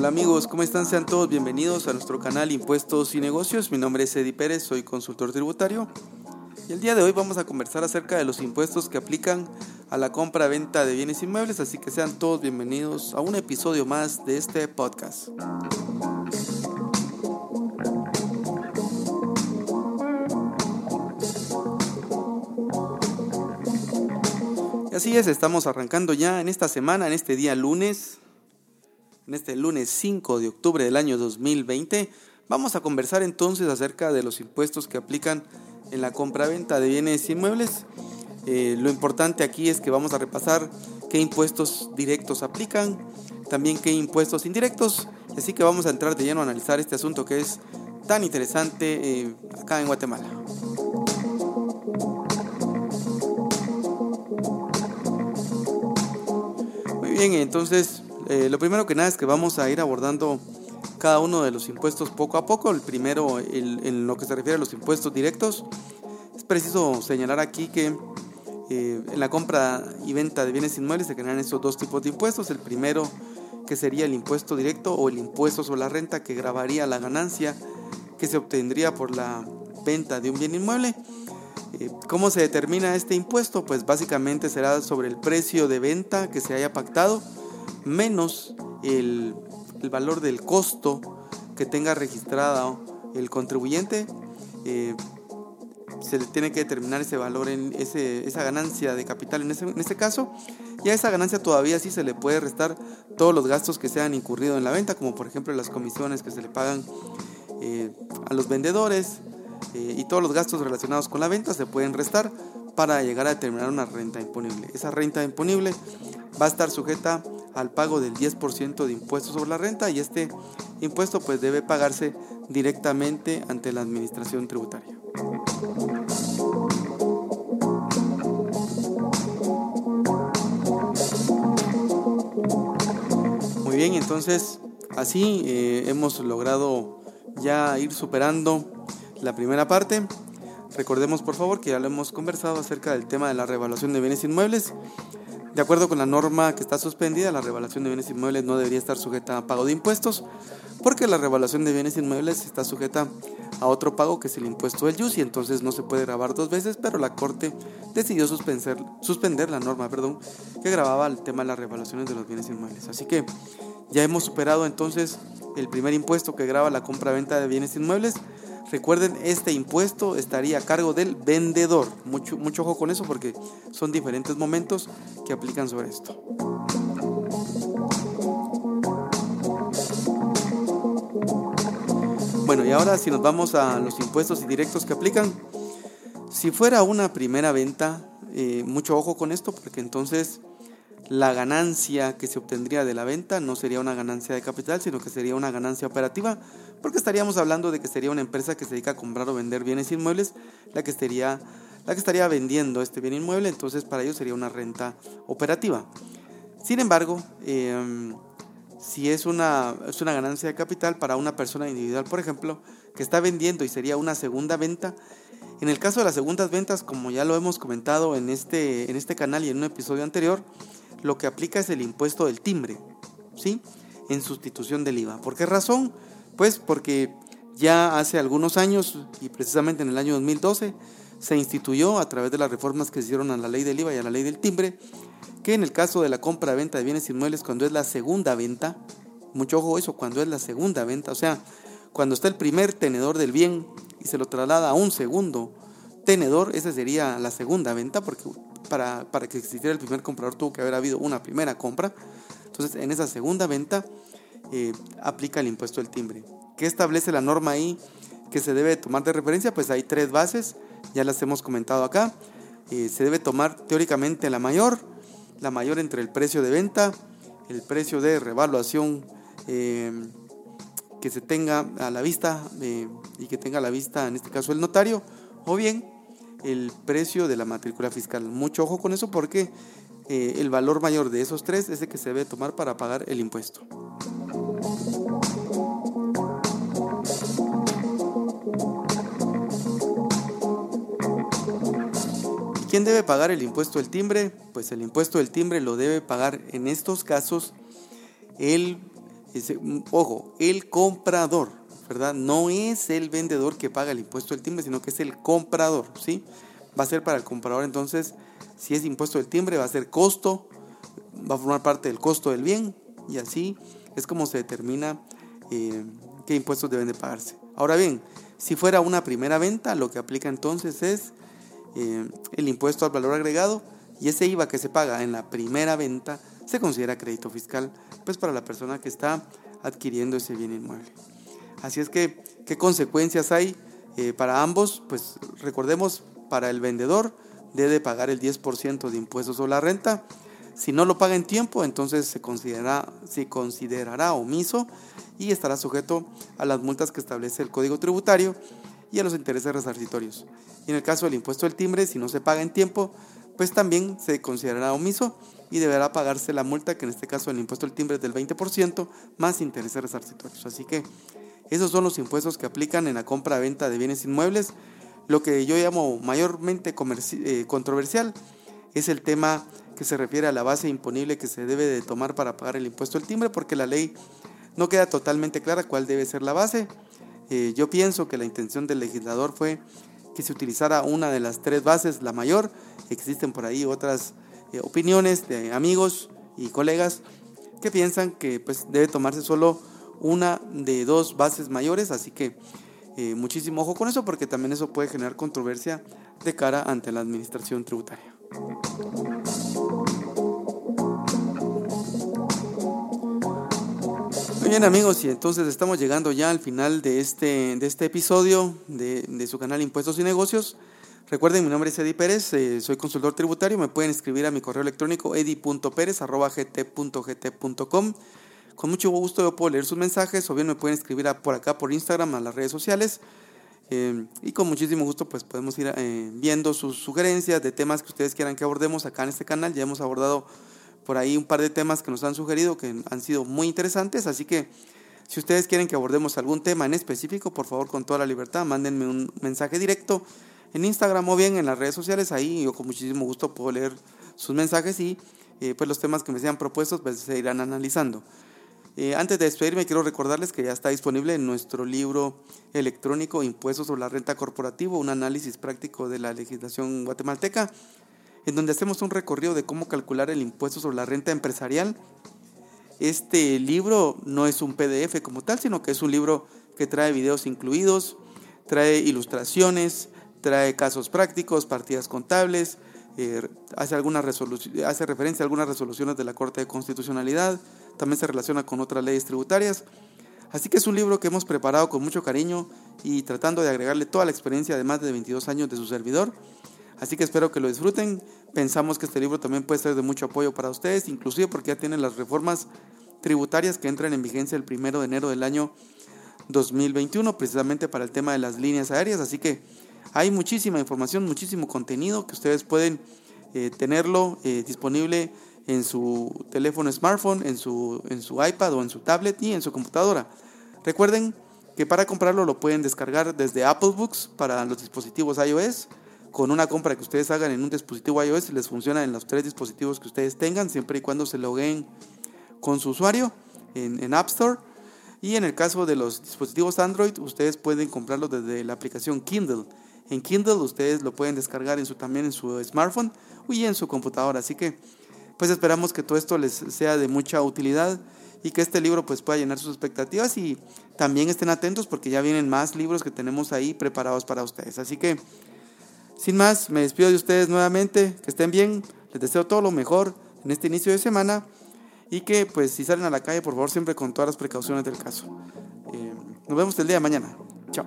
Hola amigos, ¿cómo están? Sean todos bienvenidos a nuestro canal Impuestos y Negocios. Mi nombre es Eddie Pérez, soy consultor tributario. Y el día de hoy vamos a conversar acerca de los impuestos que aplican a la compra-venta de bienes inmuebles, así que sean todos bienvenidos a un episodio más de este podcast. Y así es, estamos arrancando ya en esta semana, en este día lunes, en este lunes 5 de octubre del año 2020. Vamos a conversar entonces acerca de los impuestos que aplican en la compra-venta de bienes inmuebles. Eh, lo importante aquí es que vamos a repasar qué impuestos directos aplican, también qué impuestos indirectos. Así que vamos a entrar de lleno a analizar este asunto que es tan interesante eh, acá en Guatemala. Muy bien, entonces eh, lo primero que nada es que vamos a ir abordando cada uno de los impuestos poco a poco. El primero, en lo que se refiere a los impuestos directos, es preciso señalar aquí que eh, en la compra y venta de bienes inmuebles se generan estos dos tipos de impuestos. El primero, que sería el impuesto directo o el impuesto sobre la renta que grabaría la ganancia que se obtendría por la venta de un bien inmueble. Eh, ¿Cómo se determina este impuesto? Pues básicamente será sobre el precio de venta que se haya pactado menos el, valor del costo que tenga registrado el contribuyente. Eh, se le tiene que determinar ese valor, en ese, esa ganancia de capital en ese, en este caso. Y a esa ganancia todavía sí se le puede restar todos los gastos que se han incurrido en la venta, como por ejemplo las comisiones que se le pagan eh, a los vendedores eh, y todos los gastos relacionados con la venta se pueden restar para llegar a determinar una renta imponible. Esa renta imponible va a estar sujeta al pago del 10% de impuestos sobre la renta y este impuesto pues debe pagarse directamente ante la administración tributaria. Muy bien, entonces así eh, hemos logrado ya ir superando la primera parte. Recordemos por favor que ya lo hemos conversado acerca del tema de la revaluación de bienes inmuebles de acuerdo con la norma que está suspendida, la revaluación de bienes inmuebles no debería estar sujeta a pago de impuestos, porque la revaluación de bienes inmuebles está sujeta a otro pago que es el impuesto del y entonces no se puede grabar dos veces, pero la Corte decidió suspender, suspender la norma perdón, que grababa el tema de las revaluaciones de los bienes inmuebles. Así que ya hemos superado entonces el primer impuesto que graba la compra-venta de bienes inmuebles. Recuerden, este impuesto estaría a cargo del vendedor. Mucho, mucho ojo con eso porque son diferentes momentos que aplican sobre esto. Bueno, y ahora si nos vamos a los impuestos indirectos que aplican, si fuera una primera venta, eh, mucho ojo con esto porque entonces la ganancia que se obtendría de la venta no sería una ganancia de capital, sino que sería una ganancia operativa, porque estaríamos hablando de que sería una empresa que se dedica a comprar o vender bienes inmuebles, la que estaría, la que estaría vendiendo este bien inmueble, entonces para ellos sería una renta operativa. Sin embargo, em, si es una, ganancia de capital para una persona individual, por ejemplo, que está vendiendo y sería una segunda venta, en el caso de las segundas ventas, como ya lo hemos comentado en este, en este canal y en un episodio anterior, lo que aplica es el impuesto del timbre, ¿sí? En sustitución del IVA. ¿Por qué razón? Pues porque ya hace algunos años, y precisamente en el año 2012, se instituyó a través de las reformas que se hicieron a la ley del IVA y a la ley del timbre, que en el caso de la compra-venta de bienes inmuebles, cuando es la segunda venta, mucho ojo eso, cuando es la segunda venta, o sea, cuando está el primer tenedor del bien y se lo traslada a un segundo tenedor, esa sería la segunda venta, porque para, que existiera el primer comprador tuvo que haber habido una primera compra. Entonces, en esa segunda venta eh, aplica el impuesto del timbre. ¿Qué establece la norma ahí que se debe tomar de referencia? Pues hay tres bases, ya las hemos comentado acá. Eh, se debe tomar teóricamente la mayor, la mayor entre el precio de venta, el precio de revaluación eh, que se tenga a la vista y que tenga a la vista en este caso el notario, o bien el precio de la matrícula fiscal. Mucho ojo con eso porque eh, el valor mayor de esos tres es el que se debe tomar para pagar el impuesto. Debe pagar el impuesto del timbre? Pues el impuesto del timbre lo debe pagar en estos casos el ojo, el comprador, ¿verdad? No es el vendedor que paga el impuesto del timbre, sino que es el comprador, ¿sí? Va a ser para el comprador, entonces, si es impuesto del timbre, va a ser costo, va a formar parte del costo del bien, y así es como se determina eh, qué impuestos deben de pagarse. Ahora bien, si fuera una primera venta, lo que aplica entonces es eh, el impuesto al valor agregado y ese IVA que se paga en la primera venta se considera crédito fiscal pues para la persona que está adquiriendo ese bien inmueble. Así es que, ¿qué consecuencias hay eh, para ambos? Pues recordemos, para el vendedor debe pagar el 10% de impuestos sobre la renta si no lo paga en tiempo, entonces se se considerará omiso y estará sujeto a las multas que establece el Código Tributario y a los intereses resarcitorios. Y en el caso del impuesto del timbre, si no se paga en tiempo, pues también se considerará omiso y deberá pagarse la multa, que en este caso el impuesto del timbre es del 20%, más intereses resarcitorios. Así que esos son los impuestos que aplican en la compra-venta de bienes inmuebles. Lo que yo llamo mayormente eh, controversial es el tema que se refiere a la base imponible que se debe de tomar para pagar el impuesto del timbre, porque la ley no queda totalmente clara cuál debe ser la base. Eh, yo pienso que la intención del legislador fue que se utilizara una de las tres bases, la mayor. Existen por ahí otras eh, opiniones de amigos y colegas que piensan que pues, debe tomarse solo una de dos bases mayores, así que eh, muchísimo ojo con eso porque también eso puede generar controversia de cara ante la administración tributaria. Bien amigos, y entonces estamos llegando ya al final de este, de este episodio de, de su canal Impuestos y Negocios. Recuerden, mi nombre es Eddie Pérez, eh, soy consultor tributario, me pueden escribir a mi correo electrónico edi.perez.gt.com. Con mucho gusto yo puedo leer sus mensajes o bien me pueden escribir por acá por Instagram, a las redes sociales. Eh, y con muchísimo gusto pues podemos ir eh, viendo sus sugerencias de temas que ustedes quieran que abordemos acá en este canal. Ya hemos abordado por ahí un par de temas que nos han sugerido que han sido muy interesantes, así que si ustedes quieren que abordemos algún tema en específico, por favor con toda la libertad, mándenme un mensaje directo en Instagram o bien en las redes sociales, ahí yo con muchísimo gusto puedo leer sus mensajes y eh, pues los temas que me sean propuestos pues, se irán analizando. Eh, antes de despedirme, quiero recordarles que ya está disponible en nuestro libro electrónico Impuestos sobre la Renta Corporativa, un análisis práctico de la legislación guatemalteca en donde hacemos un recorrido de cómo calcular el impuesto sobre la renta empresarial. Este libro no es un PDF como tal, sino que es un libro que trae videos incluidos, trae ilustraciones, trae casos prácticos, partidas contables, eh, hace, alguna hace referencia a algunas resoluciones de la Corte de Constitucionalidad, también se relaciona con otras leyes tributarias. Así que es un libro que hemos preparado con mucho cariño y tratando de agregarle toda la experiencia de más de 22 años de su servidor. Así que espero que lo disfruten. Pensamos que este libro también puede ser de mucho apoyo para ustedes, inclusive porque ya tienen las reformas tributarias que entran en vigencia el primero de enero del año 2021, precisamente para el tema de las líneas aéreas. Así que hay muchísima información, muchísimo contenido que ustedes pueden eh, tenerlo eh, disponible en su teléfono smartphone, en su, en su iPad o en su tablet y en su computadora. Recuerden que para comprarlo lo pueden descargar desde Apple Books para los dispositivos iOS con una compra que ustedes hagan en un dispositivo iOS les funciona en los tres dispositivos que ustedes tengan, siempre y cuando se loguen con su usuario en, App Store. Y en el caso de los dispositivos Android, ustedes pueden comprarlo desde la aplicación Kindle. En Kindle ustedes lo pueden descargar en su, también en su smartphone y en su computadora. Así que pues esperamos que todo esto les sea de mucha utilidad y que este libro pues pueda llenar sus expectativas y también estén atentos porque ya vienen más libros que tenemos ahí preparados para ustedes. Así que sin más, me despido de ustedes nuevamente, que estén bien, les deseo todo lo mejor en este inicio de semana y que pues si salen a la calle por favor siempre con todas las precauciones del caso. Eh, nos vemos el día de mañana. Chao.